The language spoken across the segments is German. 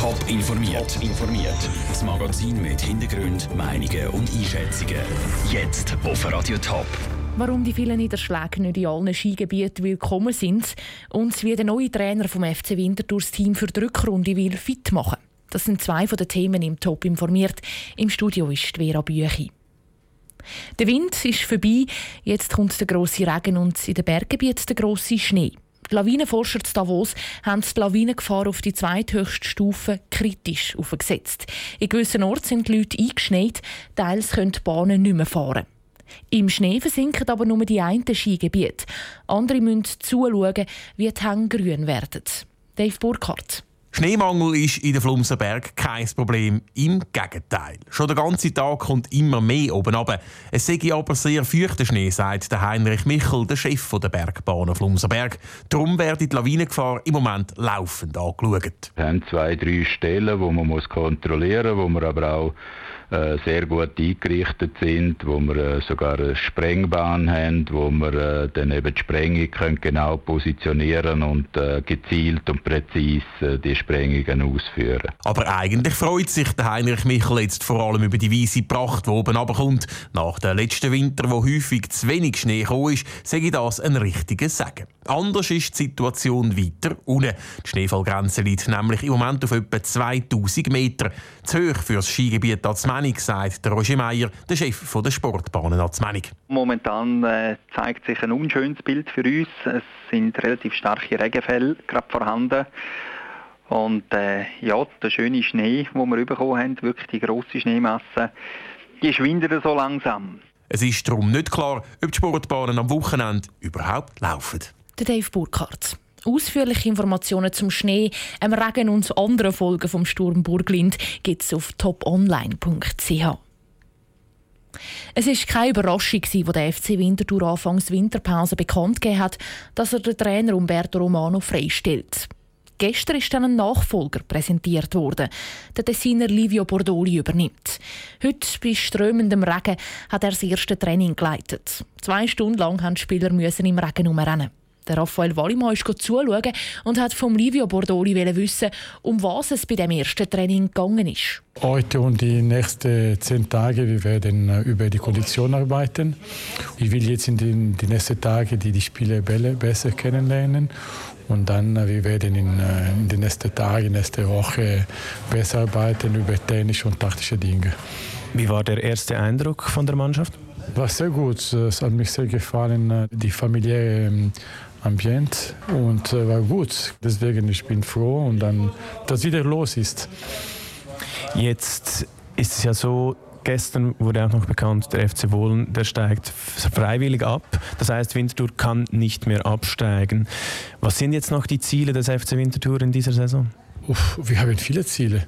Top informiert. informiert. Das Magazin mit Hintergrund, Meinungen und Einschätzungen. Jetzt auf Radio Top. Warum die vielen Niederschläge nicht in allen Skigebieten willkommen sind und wie der neue Trainer vom FC Winterthur das Team für die Rückrunde will fit machen. Das sind zwei von den Themen im Top informiert. Im Studio ist Vera Büchi. Der Wind ist vorbei, jetzt kommt der grosse Regen und in den Berggebieten der grosse Schnee. Die Lawinenforscher zu Davos haben die Lawinengefahr auf die zweithöchste Stufe kritisch aufgesetzt. In gewissen Orten sind die Leute eingeschneit, teils können die Bahnen nicht mehr fahren. Im Schnee versinken aber nur die einen Skigebiete. Andere müssen zuschauen, wie die Hänge grün werden. Dave Burkhardt. Schneemangel ist in den Flumsenberg kein Problem. Im Gegenteil. Schon den ganzen Tag kommt immer mehr oben runter. Es sei aber sehr feuchter Schnee, sagt der Heinrich Michel, der Chef der Bergbahnen Flumsenberg. Darum wird die Lawinengefahr im Moment laufend angeschaut. Wir haben zwei, drei Stellen, die man kontrollieren muss, wo man aber auch äh, sehr gut eingerichtet sind, wo wir äh, sogar eine Sprengbahn haben, wo wir äh, dann eben die Sprengung können genau positionieren und gezielt und präzise die Sprengungen ausführen. Aber eigentlich freut sich der Heinrich Michel jetzt vor allem über die weiße Pracht, die oben runterkommt. Nach dem letzten Winter, wo häufig zu wenig Schnee gekommen ist, sage das ein richtiges Sagen. Anders ist die Situation weiter unten. Die Schneefallgrenze liegt nämlich im Moment auf etwa 2000 Meter. Zu hoch für das Skigebiet Azmenig, sagt der Roger Meier, der Chef der Sportbahnen Azmenig. Momentan äh, zeigt sich ein unschönes Bild für uns. Es sind relativ starke Regenfälle gerade vorhanden. Und äh, ja, der schöne Schnee, den wir bekommen haben, wirklich die grosse Schneemasse, die schwindet so langsam. Es ist darum nicht klar, ob die Sportbahnen am Wochenende überhaupt laufen der Dave Burkhardt. Ausführliche Informationen zum Schnee, dem Regen und anderen Folgen vom Sturm Burglind gibt es auf toponline.ch. Es ist keine Überraschung, wo der FC Winterthur anfangs Winterpause bekannt gegeben hat, dass er den Trainer Umberto Romano freistellt. Gestern ist dann ein Nachfolger präsentiert worden. Der Tessiner Livio Bordoli übernimmt. Heute bei strömendem Regen hat er das erste Training geleitet. Zwei Stunden lang haben die Spieler im Regen umrennen. Der Raphael Wallimann ist zuschauen und hat vom Livio Bordoli wissen, um was es bei dem ersten Training gegangen ist. Heute und die nächsten zehn Tage wir werden äh, über die Kondition arbeiten. Ich will jetzt in den die nächsten Tagen die, die Spieler besser kennenlernen und dann äh, wir werden in, äh, in den nächsten Tagen, nächste Woche besser arbeiten über technische und taktische Dinge. Wie war der erste Eindruck von der Mannschaft? War sehr gut. Es hat mich sehr gefallen, die familiäre Ambiente und äh, war gut. Deswegen ich bin froh und dann, dass wieder los ist. Jetzt ist es ja so, gestern wurde auch noch bekannt, der FC Wohlen, der steigt freiwillig ab. Das heißt, Winterthur kann nicht mehr absteigen. Was sind jetzt noch die Ziele des FC Winterthur in dieser Saison? Uff, wir haben viele Ziele.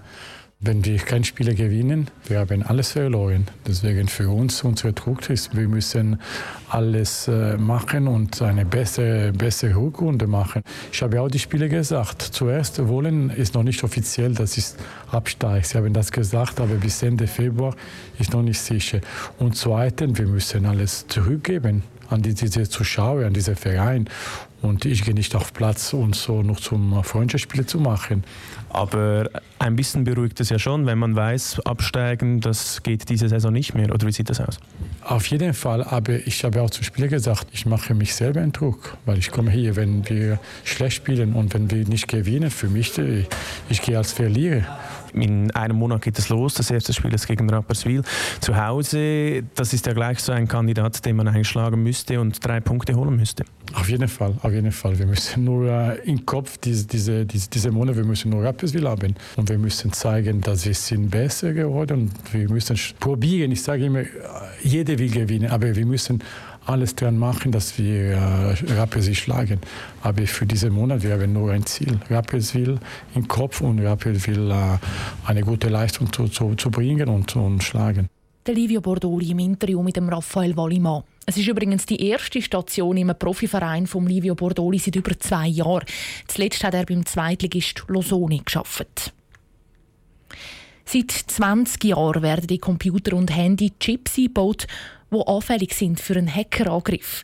Wenn wir kein Spiel gewinnen, wir haben alles verloren. Deswegen für uns, unser Druck ist, wir müssen alles äh, machen und eine bessere, bessere Rückrunde machen. Ich habe auch die Spiele gesagt. Zuerst wollen ist noch nicht offiziell, dass es absteigt. Sie haben das gesagt, aber bis Ende Februar ist noch nicht sicher. Und zweitens, wir müssen alles zurückgeben an diese Zuschauer, an diesen Verein. Und ich gehe nicht auf Platz, um so noch zum Freundschaftsspiel zu machen. Aber ein bisschen beruhigt es ja schon, wenn man weiß, absteigen, das geht diese Saison nicht mehr. Oder wie sieht das aus? Auf jeden Fall, aber ich habe auch zum Spieler gesagt, ich mache mich selber einen Druck, weil ich komme hier, wenn wir schlecht spielen und wenn wir nicht gewinnen, für mich, ich, ich gehe als Verlierer. In einem Monat geht es los. Das erste Spiel ist gegen Rapperswil zu Hause. Das ist ja gleich so ein Kandidat, den man einschlagen müsste und drei Punkte holen müsste. Auf jeden Fall, auf jeden Fall. Wir müssen nur äh, im Kopf diese, diese, diese, diese Monate, wir müssen nur Rapperswil haben und wir müssen zeigen, dass wir sind besser geworden und wir müssen probieren. Ich sage immer, jeder will gewinnen, aber wir müssen alles dran machen, dass wir äh, Rapperswil schlagen. Aber für diesen Monat wir haben nur ein Ziel. Rapperswil im Kopf und Rapperswil äh, eine gute Leistung zu, zu, zu bringen und, und schlagen. Der Livio Bordoli im Interview mit dem Raphael Wallimann. Es ist übrigens die erste Station im Profiverein von Livio Bordoli seit über zwei Jahren. Zuletzt hat er beim Zweitligist Losoni geschafft. Seit 20 Jahren werden die Computer und Handy Chips eingebaut, die anfällig sind für einen Hackerangriff.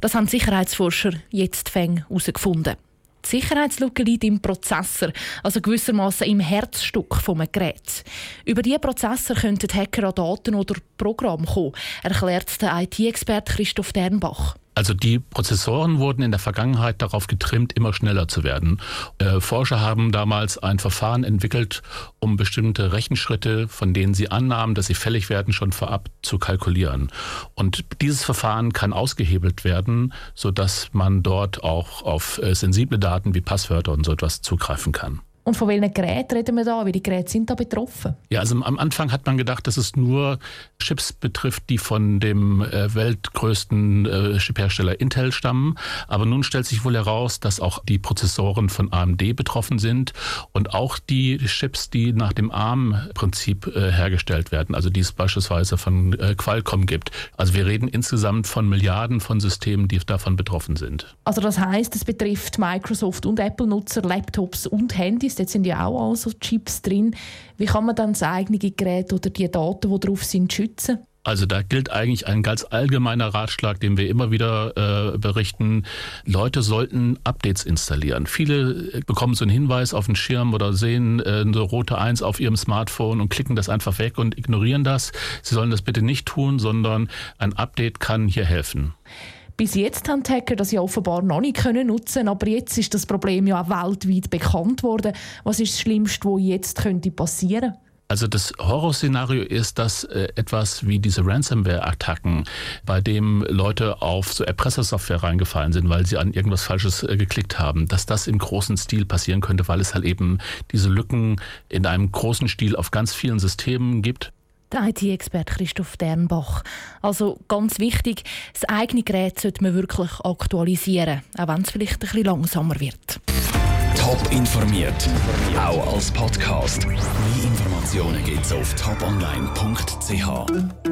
Das haben Sicherheitsforscher jetzt herausgefunden. Die Sicherheitslücke liegt im Prozessor, also gewissermaßen im Herzstück vom Gerät. Über diese Prozessor könnten Hacker an Daten oder Programme kommen, erklärt der IT-Experte Christoph Dernbach. Also die Prozessoren wurden in der Vergangenheit darauf getrimmt, immer schneller zu werden. Äh, Forscher haben damals ein Verfahren entwickelt, um bestimmte Rechenschritte, von denen sie annahmen, dass sie fällig werden, schon vorab zu kalkulieren. Und dieses Verfahren kann ausgehebelt werden, sodass man dort auch auf äh, sensible Daten wie Passwörter und so etwas zugreifen kann. Und von welchen Geräten reden wir da? Welche Geräte sind da betroffen? Ja, also am Anfang hat man gedacht, dass es nur Chips betrifft, die von dem äh, weltgrößten äh, Chiphersteller Intel stammen. Aber nun stellt sich wohl heraus, dass auch die Prozessoren von AMD betroffen sind und auch die Chips, die nach dem ARM-Prinzip äh, hergestellt werden, also die es beispielsweise von äh, Qualcomm gibt. Also wir reden insgesamt von Milliarden von Systemen, die davon betroffen sind. Also das heißt, es betrifft Microsoft und Apple-Nutzer, Laptops und Handys ist. Dort sind ja auch all so Chips drin. Wie kann man dann das eigene Gerät oder die Daten, die drauf sind, schützen? Also da gilt eigentlich ein ganz allgemeiner Ratschlag, den wir immer wieder äh, berichten. Leute sollten Updates installieren. Viele bekommen so einen Hinweis auf den Schirm oder sehen äh, eine rote Eins auf ihrem Smartphone und klicken das einfach weg und ignorieren das. Sie sollen das bitte nicht tun, sondern ein Update kann hier helfen. Bis jetzt haben die Hacker das ja offenbar noch nicht können nutzen, aber jetzt ist das Problem ja auch weltweit bekannt worden. Was ist das Schlimmste, was jetzt könnte passieren? Also das Horrorszenario ist, dass äh, etwas wie diese Ransomware-Attacken, bei dem Leute auf so Erpressersoftware reingefallen sind, weil sie an irgendwas Falsches äh, geklickt haben, dass das im großen Stil passieren könnte, weil es halt eben diese Lücken in einem großen Stil auf ganz vielen Systemen gibt. Der IT-Experte Christoph Dernbach. Also ganz wichtig, das eigene Gerät sollte man wirklich aktualisieren, auch wenn es vielleicht ein bisschen langsamer wird. Top informiert, auch als Podcast. Mehr Informationen gibt es auf toponline.ch.